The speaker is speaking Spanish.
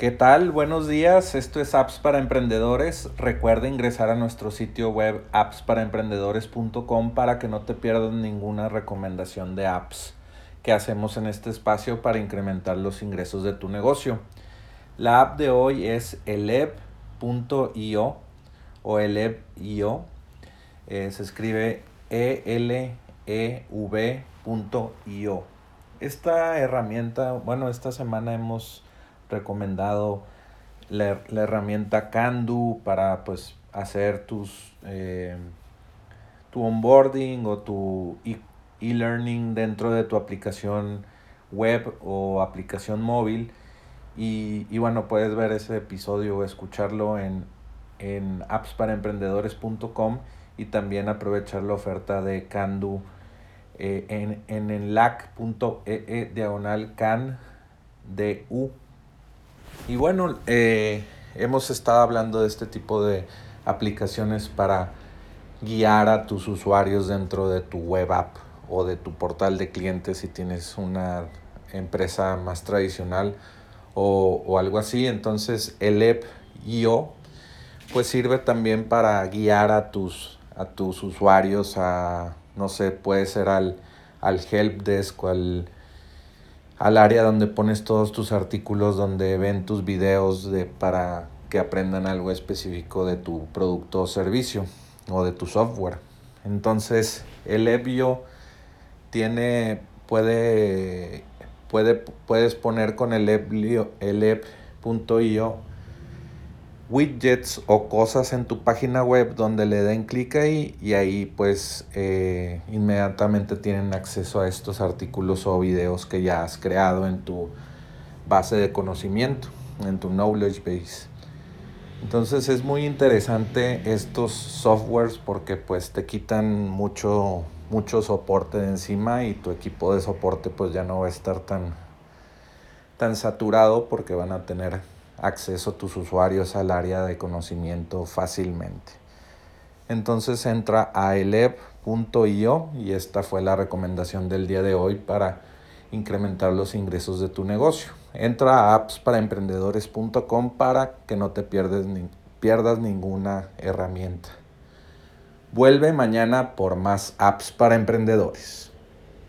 ¿Qué tal? Buenos días, esto es Apps para Emprendedores. Recuerda ingresar a nuestro sitio web appsparaemprendedores.com para que no te pierdas ninguna recomendación de apps que hacemos en este espacio para incrementar los ingresos de tu negocio. La app de hoy es elev.io o elev.io. Eh, se escribe E-L-E-V.io. Esta herramienta, bueno, esta semana hemos recomendado la, herramienta Candu para pues hacer tus eh, tu onboarding o tu e-learning dentro de tu aplicación web o aplicación móvil. Y, y, bueno, puedes ver ese episodio o escucharlo en, en appsparaemprendedores.com y también aprovechar la oferta de Candu eh, en, en enlac.ee e diagonal can de u y bueno, eh, hemos estado hablando de este tipo de aplicaciones para guiar a tus usuarios dentro de tu web app o de tu portal de clientes si tienes una empresa más tradicional o, algo así. Entonces el app.io pues sirve también para guiar a tus, a tus usuarios a, no sé, puede ser al, al help desk o al al área donde pones todos tus artículos, donde ven tus videos de, para que aprendan algo específico de tu producto o servicio o de tu software. Entonces, el EBIO tiene, puede, puede, puedes poner con el EBIO, el widgets o cosas en tu página web donde le den clic ahí y ahí pues eh, inmediatamente tienen acceso a estos artículos o videos que ya has creado en tu base de conocimiento, en tu knowledge base. Entonces es muy interesante estos softwares porque pues te quitan mucho, mucho soporte de encima y tu equipo de soporte pues ya no va a estar tan, tan saturado porque van a tener acceso a tus usuarios al área de conocimiento fácilmente. Entonces entra a elev.io y esta fue la recomendación del día de hoy para incrementar los ingresos de tu negocio. Entra a appsparaemprendedores.com para que no te pierdas, ni, pierdas ninguna herramienta. Vuelve mañana por más apps para emprendedores.